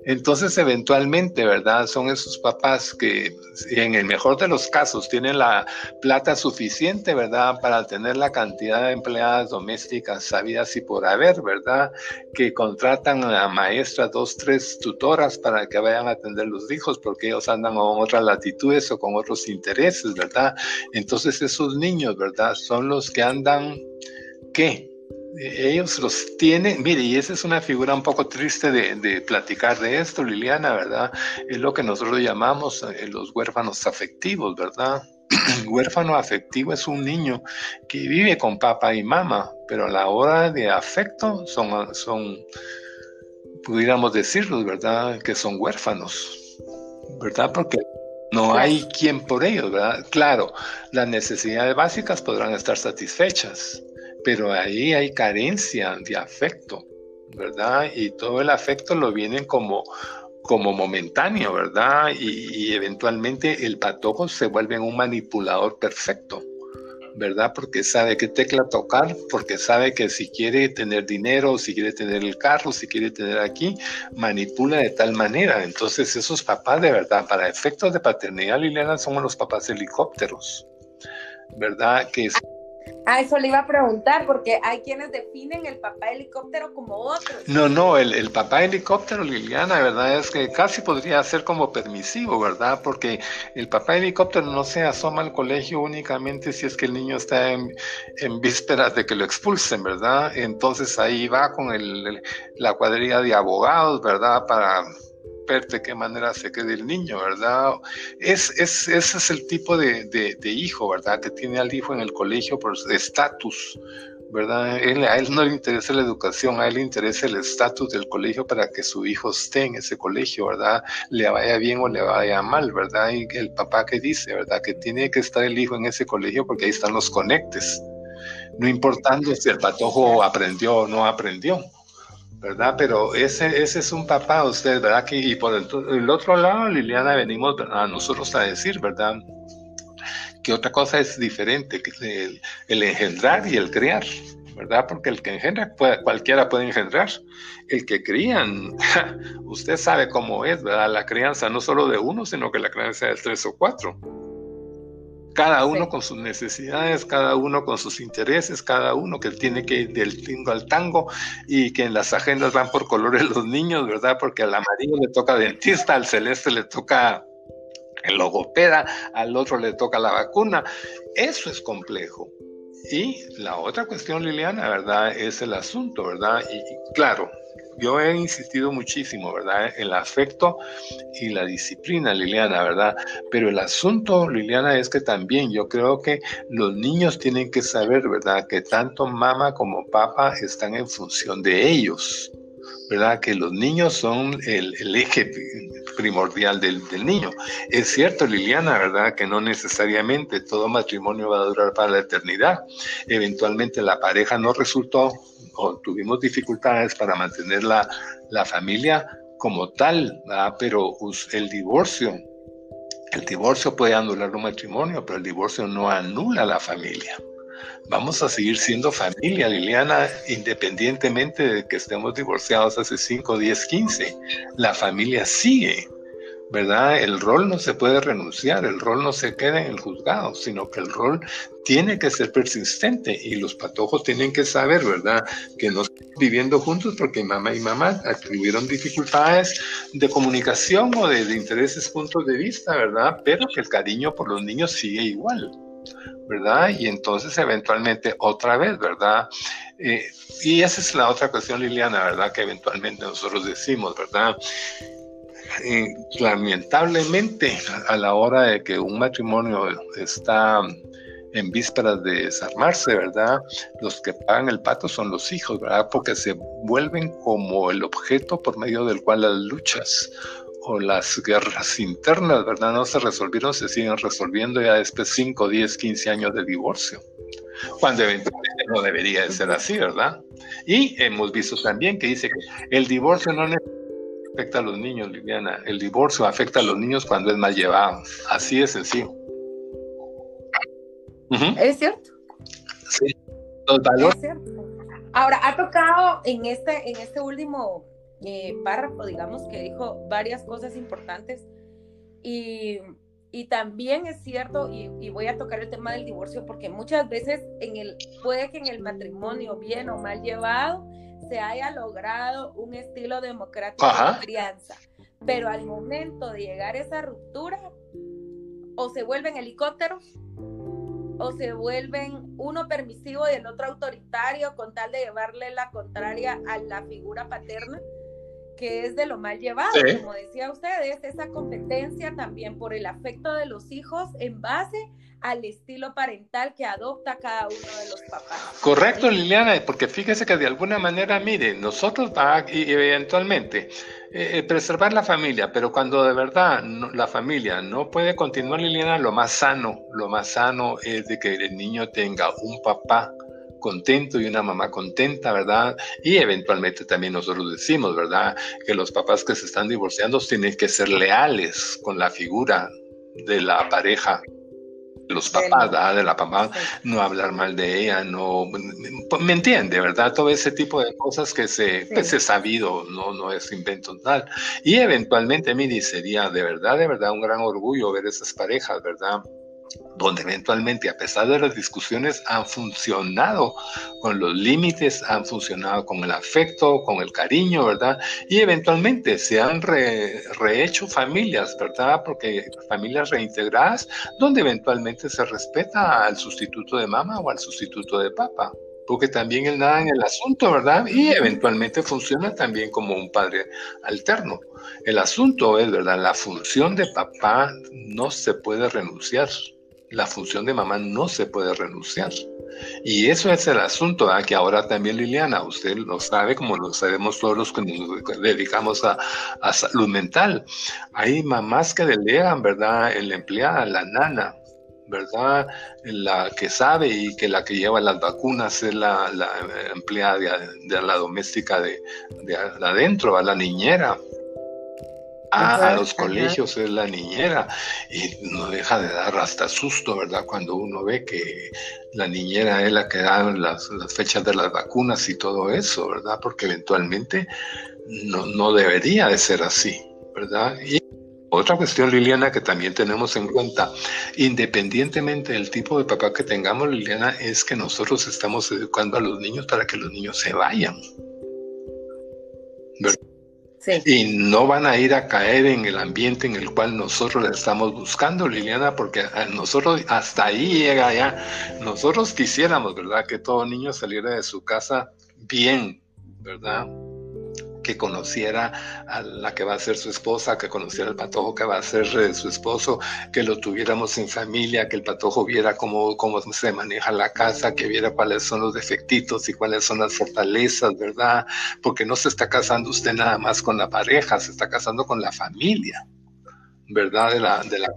Entonces, eventualmente, ¿verdad? Son esos papás que, en el mejor de los casos, tienen la plata suficiente, ¿verdad? Para tener la cantidad de empleadas domésticas sabidas y por haber, ¿verdad? Que contratan a maestras, dos, tres tutoras para que vayan a atender los hijos, porque ellos andan con otras latitudes o con otros intereses, ¿verdad? Entonces, esos niños, ¿verdad? Son los que andan, ¿qué? Ellos los tienen, mire, y esa es una figura un poco triste de, platicar de esto, Liliana, ¿verdad? Es lo que nosotros llamamos eh, los huérfanos afectivos, ¿verdad? huérfano afectivo es un niño que vive con papá y mamá, pero a la hora de afecto son, son pudiéramos decirlo, ¿verdad? Que son huérfanos, ¿verdad? Porque no hay quien por ellos, ¿verdad? Claro, las necesidades básicas podrán estar satisfechas, pero ahí hay carencia de afecto, ¿verdad? Y todo el afecto lo vienen como, como momentáneo, ¿verdad? Y, eventualmente el patojo se vuelve un manipulador perfecto, ¿verdad? Porque sabe qué tecla tocar, porque sabe que si quiere tener dinero, si quiere tener el carro, si quiere tener aquí, manipula de tal manera. Entonces esos papás de verdad, para efectos de paternidad, Liliana, son los papás helicópteros, ¿verdad? Que Ah, eso le iba a preguntar, porque hay quienes definen el papá helicóptero como otro. No, no, el, papá helicóptero, Liliana, ¿verdad? Es que casi podría ser como permisivo, ¿verdad? Porque el papá helicóptero no se asoma al colegio únicamente si es que el niño está en, vísperas de que lo expulsen, ¿verdad? Entonces ahí va con el, la cuadrilla de abogados, ¿verdad? Para de qué manera se quede el niño, ¿verdad? Es, es, ese es el tipo de, de, hijo, ¿verdad? Que tiene al hijo en el colegio por estatus, ¿verdad? a él no le interesa la educación, a él le interesa el estatus del colegio para que su hijo esté en ese colegio, ¿verdad? Le vaya bien o le vaya mal, ¿verdad? Y el papá que dice, ¿verdad? Que tiene que estar el hijo en ese colegio porque ahí están los conectes, no importando si el patojo aprendió o no aprendió. ¿Verdad? Pero ese, ese es un papá, usted, ¿verdad? Y por el, otro lado, Liliana, venimos a nosotros a decir, ¿verdad? Que otra cosa es diferente, que el, el engendrar y el criar, ¿verdad? Porque el que engendra, cualquiera puede engendrar. El que crían, usted sabe cómo es, ¿verdad? La crianza no solo de uno, sino que la crianza de tres o cuatro cada uno con sus necesidades, cada uno con sus intereses, cada uno que tiene que ir del tingo al tango y que en las agendas van por colores los niños, ¿verdad? Porque al amarillo le toca dentista, al celeste le toca el logopeda, al otro le toca la vacuna. Eso es complejo. Y la otra cuestión, Liliana, ¿verdad? Es el asunto, ¿verdad? Y, claro, yo he insistido muchísimo, ¿verdad? El afecto y la disciplina, Liliana, ¿verdad? Pero el asunto, Liliana, es que también yo creo que los niños tienen que saber, ¿verdad? Que tanto mamá como papá están en función de ellos. ¿verdad? Que los niños son el, eje primordial del, del, niño. Es cierto, Liliana, ¿verdad? Que no necesariamente todo matrimonio va a durar para la eternidad. Eventualmente la pareja no resultó o tuvimos dificultades para mantener la, la familia como tal, pero el divorcio, el divorcio puede anular un matrimonio, pero el divorcio no anula la familia. Vamos a seguir siendo familia, Liliana, independientemente de que estemos divorciados hace 5, 10, 15. La familia sigue. ¿Verdad? El rol no se puede renunciar, el rol no se queda en el juzgado, sino que el rol tiene que ser persistente y los patojos tienen que saber, ¿verdad? Que no están viviendo juntos porque mamá y mamá tuvieron dificultades de comunicación o de, intereses, puntos de vista, ¿verdad? Pero que el cariño por los niños sigue igual. ¿verdad? Y entonces eventualmente otra vez, ¿verdad? Eh, y esa es la otra cuestión, Liliana, ¿verdad? Que eventualmente nosotros decimos, ¿verdad? Lamentablemente, a la hora de que un matrimonio está en vísperas de desarmarse, ¿verdad? Los que pagan el pato son los hijos, ¿verdad? Porque se vuelven como el objeto por medio del cual las luchas o las guerras internas, ¿verdad? No se resolvieron, se siguen resolviendo ya después 5, 10, 15 años de divorcio, cuando eventualmente no debería de ser así, ¿verdad? Y hemos visto también que dice que el divorcio no necesariamente afecta a los niños, Liliana. El divorcio afecta a los niños cuando es mal llevado. Así de sencillo. Es cierto. Sí. Es cierto. Ahora, ha tocado en este, en este último eh, párrafo, digamos, que dijo varias cosas importantes. Y, y también es cierto, y, y, voy a tocar el tema del divorcio, porque muchas veces en el, puede que en el matrimonio, bien o mal llevado, se haya logrado un estilo democrático de crianza. Pero al momento de llegar a esa ruptura, o se vuelven helicópteros, o se vuelven uno permisivo y el otro autoritario con tal de llevarle la contraria a la figura paterna, que es de lo mal llevado, como decía ustedes, esa competencia también por el afecto de los hijos en base al estilo parental que adopta cada uno de los papás. Correcto, Liliana, porque fíjese que de alguna manera, mire, nosotros va y eventualmente eh, eh, preservar la familia, pero cuando de verdad la familia no puede continuar, Liliana, lo más sano, lo más sano es de que el niño tenga un papá contento y una mamá contenta, ¿verdad? Y eventualmente también nosotros decimos, ¿verdad? Que los papás que se están divorciando tienen que ser leales con la figura de la pareja los papás, de la papá, no hablar mal de ella, no, me entiende, ¿verdad? Todo ese tipo de cosas que se, pues, es sabido, no, no es invento tal. Y eventualmente, a mí sería de verdad, de verdad un gran orgullo ver esas parejas, ¿verdad? Donde eventualmente, a pesar de las discusiones, han funcionado con los límites, han funcionado con el afecto, con el cariño, ¿verdad? Y eventualmente se han rehecho familias, ¿verdad? Porque familias reintegradas, donde eventualmente se respeta al sustituto de mamá o al sustituto de papá. porque también él nada en el asunto, ¿verdad? Y eventualmente funciona también como un padre alterno. El asunto es, ¿verdad? La función de papá no se puede renunciar. La función de mamá no se puede renunciar. Y eso es el asunto, ¿verdad? que ahora también Liliana, usted lo sabe, como lo sabemos todos los que nos dedicamos a, a salud mental. Hay mamás que delegan, ¿verdad? El empleada, la nana, ¿verdad? La que sabe y que la que lleva las vacunas es la, empleada de, la doméstica de, de, adentro, a la niñera. A los colegios es la niñera y no deja de dar hasta susto, ¿verdad? Cuando uno ve que la niñera es la que da las, las fechas de las vacunas y todo eso, ¿verdad? Porque eventualmente no, no debería de ser así, ¿verdad? Y otra cuestión, Liliana, que también tenemos en cuenta, independientemente del tipo de papá que tengamos, Liliana, es que nosotros estamos educando a los niños para que los niños se vayan. Y no van a ir a caer en el ambiente en el cual nosotros le estamos buscando, Liliana, porque a nosotros hasta ahí llega ya. Nosotros quisiéramos, ¿verdad? Que todo niño saliera de su casa bien, ¿verdad? Que conociera a la que va a ser su esposa, que conociera al patojo que va a ser eh, su esposo, que lo tuviéramos en familia, que el patojo viera cómo, cómo se maneja la casa, que viera cuáles son los defectitos y cuáles son las fortalezas, ¿verdad? Porque no se está casando usted nada más con la pareja, se está casando con la familia, ¿verdad? De la, de la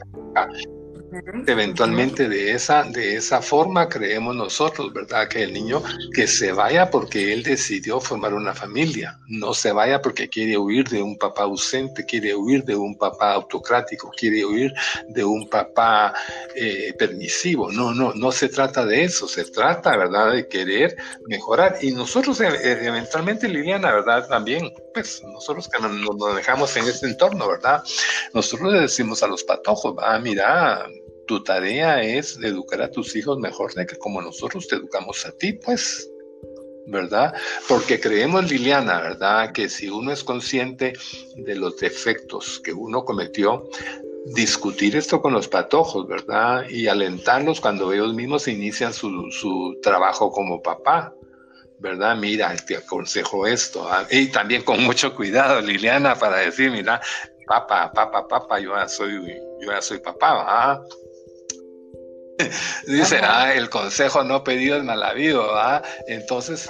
Eventualmente de esa, de esa forma creemos nosotros, ¿verdad? Que el niño que se vaya porque él decidió formar una familia, no se vaya porque quiere huir de un papá ausente, quiere huir de un papá autocrático, quiere huir de un papá eh, permisivo. No, no, no se trata de eso, se trata, ¿verdad? De querer mejorar. Y nosotros eh, eventualmente, Liliana, ¿verdad? También, pues nosotros que nos, dejamos en este entorno, ¿verdad? Nosotros le decimos a los patojos, ah, mira, tu tarea es educar a tus hijos mejor de que como nosotros te educamos a ti, pues, ¿verdad? Porque creemos, Liliana, ¿verdad? Que si uno es consciente de los defectos que uno cometió, discutir esto con los patojos, ¿verdad? Y alentarlos cuando ellos mismos inician su, su trabajo como papá. ¿Verdad? Mira, te aconsejo esto. ¿ah? Y también con mucho cuidado, Liliana, para decir, mira, papá, papá, papá, yo ya soy, yo ya soy papá, ¿ah? Dice, ah, el consejo no pedido es mal habido, ¿verdad? Entonces,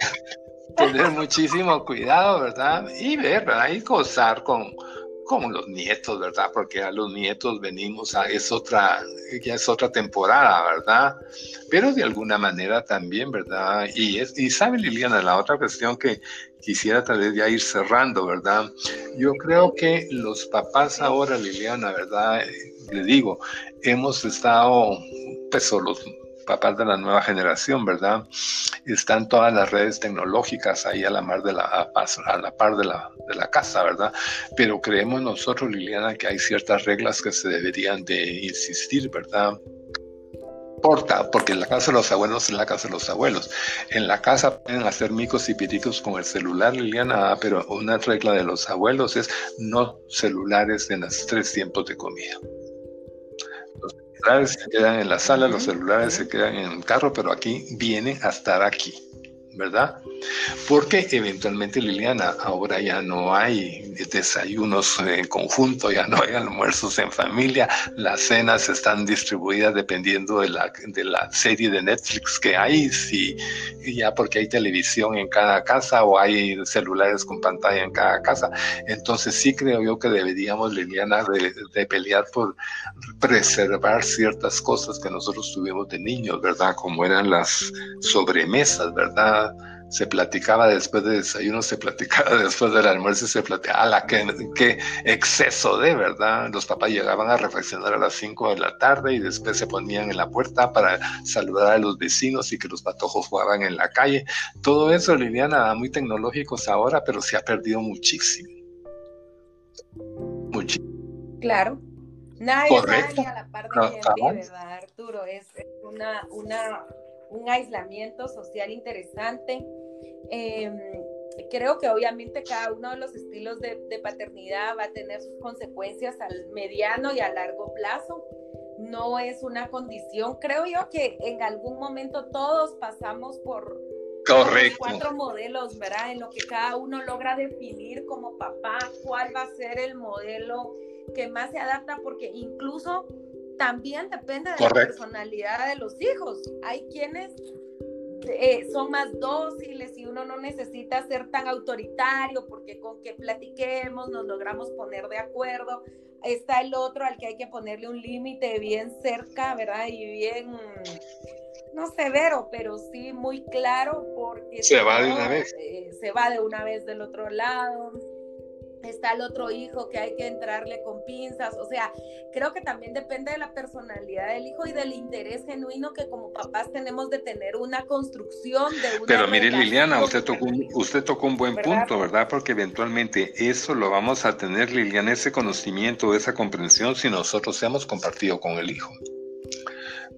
tener muchísimo cuidado, ¿verdad? Y ver, ¿verdad? Y gozar con, con los nietos, ¿verdad? Porque a los nietos venimos a, es otra, ya es otra temporada, ¿verdad? Pero de alguna manera también, ¿verdad? Y, es, y sabe Liliana, la otra cuestión que quisiera tal vez ya ir cerrando, ¿verdad? Yo creo que los papás ahora, Liliana, ¿verdad? le digo, hemos estado, pues los papás de la nueva generación, ¿verdad? Están todas las redes tecnológicas ahí a la, mar de la, a la par de la, de la casa, ¿verdad? Pero creemos nosotros, Liliana, que hay ciertas reglas que se deberían de insistir, ¿verdad? importa, porque en la casa de los abuelos es la casa de los abuelos. En la casa pueden hacer micos y piritos con el celular, Liliana, pero una regla de los abuelos es no celulares en los tres tiempos de comida celulares se quedan en la sala, los celulares se quedan en el carro, pero aquí viene a estar aquí. ¿verdad? Porque eventualmente, Liliana, ahora ya no hay desayunos en conjunto, ya no hay almuerzos en familia, las cenas están distribuidas dependiendo de la, de la serie de Netflix que hay, si, ya porque hay televisión en cada casa o hay celulares con pantalla en cada casa. Entonces sí creo yo que deberíamos, Liliana, de, de pelear por preservar ciertas cosas que nosotros tuvimos de niños, ¿verdad? Como eran las sobremesas, ¿verdad? Se platicaba después del desayuno, se platicaba después del almuerzo se platicaba, la qué, exceso de verdad! Los papás llegaban a reflexionar a las 5 de la tarde y después se ponían en la puerta para saludar a los vecinos y que los patojos jugaban en la calle. Todo eso, Liliana, muy tecnológicos ahora, pero se ha perdido muchísimo. Muchísimo. Claro. Nadie, Correcto. a la par de ¿verdad, Arturo? Es una, una un aislamiento social interesante. Em, creo que obviamente cada uno de los estilos de, paternidad va a tener sus consecuencias al mediano y a largo plazo. no es una condición. Creo yo que en algún momento todos pasamos por cuatro modelos, ¿verdad? En lo que cada uno logra definir como papá cuál va a ser el modelo que más se adapta, porque incluso también depende de la personalidad de los hijos. Hay quienes eh, son más dóciles y uno no necesita ser tan autoritario porque con que platiquemos nos logramos poner de acuerdo. Está el otro al que hay que ponerle un límite bien cerca, ¿verdad? Y bien, no severo, pero sí muy claro porque... Se va de una vez. Eh, se va de una vez del otro lado está el otro hijo que hay que entrarle con pinzas, o sea, creo que también depende de la personalidad del hijo y del interés genuino que como papás tenemos de tener una construcción de una Pero mire Liliana, usted tocó un, usted tocó un buen punto, ¿verdad? Porque eventualmente eso lo vamos a tener Liliana ese conocimiento, esa comprensión si nosotros hemos compartido con el hijo.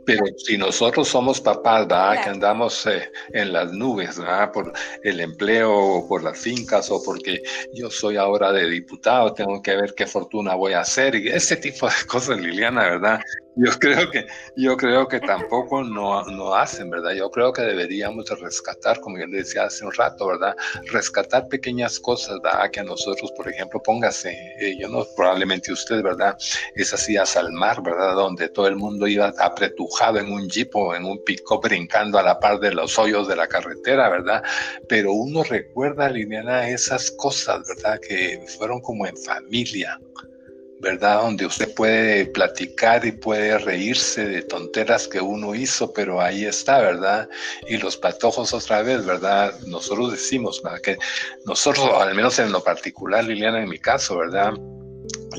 Pero si nosotros somos papás, ¿verdad? Que andamos eh, en las nubes, ¿verdad? Por el empleo o por las fincas o porque yo soy ahora de diputado, tengo que ver qué fortuna voy a hacer y ese tipo de cosas, Liliana, ¿verdad? Yo creo que, yo creo que tampoco no, no hacen, ¿verdad? Yo creo que deberíamos de rescatar, como yo le decía hace un rato, ¿verdad? Rescatar pequeñas cosas, ¿verdad? Que a nosotros, por ejemplo, póngase, eh, yo no, probablemente usted, ¿verdad? Esas idas al mar, ¿verdad? Donde todo el mundo iba apretujado en un jeep o en un pick brincando a la par de los hoyos de la carretera, ¿verdad? Pero uno recuerda, Liliana, esas cosas, ¿verdad? Que fueron como en familia, ¿verdad? Donde usted puede platicar y puede reírse de tonteras que uno hizo, pero ahí está, ¿verdad? Y los patojos otra vez, ¿verdad? Nosotros decimos, ¿verdad? Que nosotros, al menos en lo particular, Liliana, en mi caso, ¿verdad?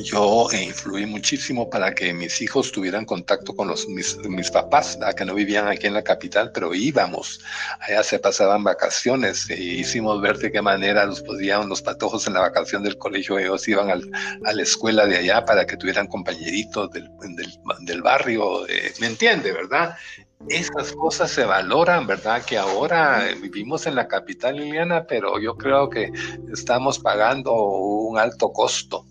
Yo influí muchísimo para que mis hijos tuvieran contacto con los, mis, papás, que no vivían aquí en la capital, pero íbamos. Allá se pasaban vacaciones e hicimos ver de qué manera los podían los patojos en la vacación del colegio. Ellos iban al, a la escuela de allá para que tuvieran compañeritos del, del, barrio. ¿Me entiende, verdad? Esas cosas se valoran, ¿verdad? Que ahora vivimos en la capital, Liliana, pero yo creo que estamos pagando un alto costo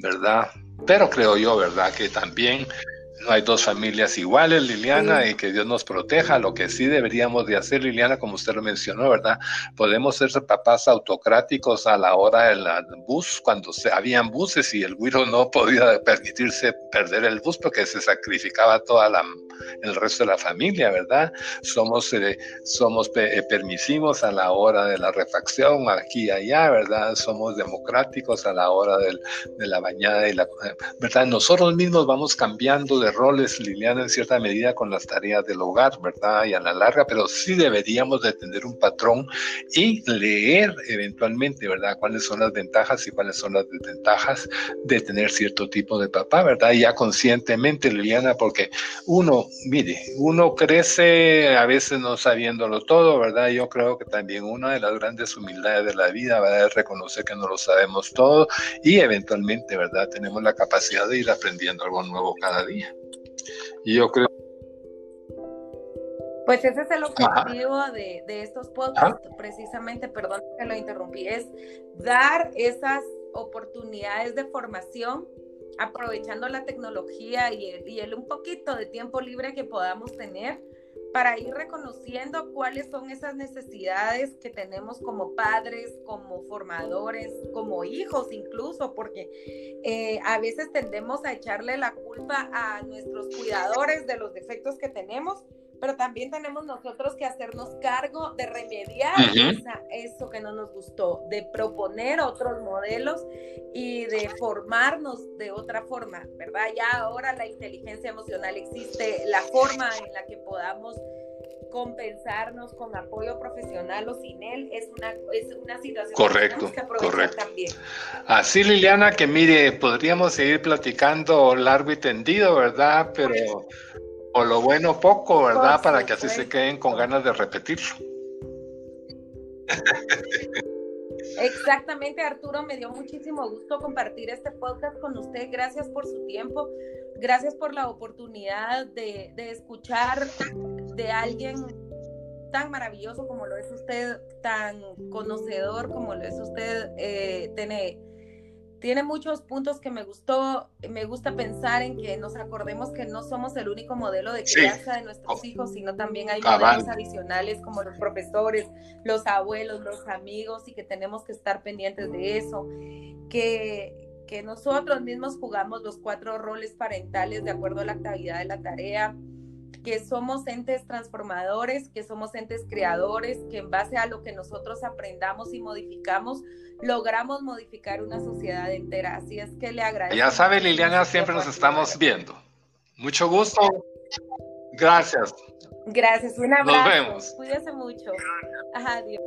¿verdad? Pero creo yo, ¿verdad? Que también no hay dos familias iguales, Liliana, y que Dios nos proteja. Lo que sí deberíamos de hacer, Liliana, como usted lo mencionó, ¿verdad? Podemos ser papás autocráticos a la hora del bus, cuando se, habían buses y el güiro no podía permitirse perder el bus porque se sacrificaba toda la el resto de la familia, ¿verdad? Somos, eh, somos eh, permisivos a la hora de la refacción aquí y allá, ¿verdad? Somos democráticos a la hora del, de la bañada y la, ¿verdad? Nosotros mismos vamos cambiando de roles, Liliana, en cierta medida con las tareas del hogar, ¿verdad? Y a la larga, pero sí deberíamos de tener un patrón y leer eventualmente, ¿verdad? Cuáles son las ventajas y cuáles son las desventajas de tener cierto tipo de papá, ¿verdad? Ya conscientemente, Liliana, porque uno mire, uno crece a veces no sabiéndolo todo, ¿verdad? Yo creo que también una de las grandes humildades de la vida ¿verdad? es reconocer que no lo sabemos todo y eventualmente, ¿verdad? Tenemos la capacidad de ir aprendiendo algo nuevo cada día. Y yo creo pues ese es el objetivo de, de, estos podcasts, precisamente, perdón que lo interrumpí, es dar esas oportunidades de formación aprovechando la tecnología y el, un poquito de tiempo libre que podamos tener para ir reconociendo cuáles son esas necesidades que tenemos como padres, como formadores, como hijos incluso, porque eh, a veces tendemos a echarle la culpa a nuestros cuidadores de los defectos que tenemos pero también tenemos nosotros que hacernos cargo de remediar eso que no nos gustó, de proponer otros modelos y de formarnos de otra forma, ¿verdad? Ya ahora la inteligencia emocional existe, la forma en la que podamos compensarnos con apoyo profesional o sin él es una, es una situación correcto, que correcto. también. Así Liliana, que mire, podríamos seguir platicando largo y tendido, ¿verdad? Pero o lo bueno poco, ¿verdad? Para que así se queden con ganas de repetirlo. Exactamente, Arturo, me dio muchísimo gusto compartir este podcast con usted. Gracias por su tiempo, gracias por la oportunidad de, escuchar de alguien tan maravilloso como lo es usted, tan conocedor como lo es usted, eh, tiene tiene muchos puntos que me gustó. Me gusta pensar en que nos acordemos que no somos el único modelo de crianza de nuestros oh. hijos, sino también hay modelos adicionales como los profesores, los abuelos, los amigos, y que tenemos que estar pendientes de eso. Que, que nosotros mismos jugamos los cuatro roles parentales de acuerdo a la actividad de la tarea, que somos entes transformadores, que somos entes creadores, que en base a lo que nosotros aprendamos y modificamos, logramos modificar una sociedad entera. Así es que le agradezco. Ya sabe, Liliana, siempre nos estamos viendo. Mucho gusto. Gracias. Gracias, un abrazo. Nos vemos. Cuídese mucho. Adiós.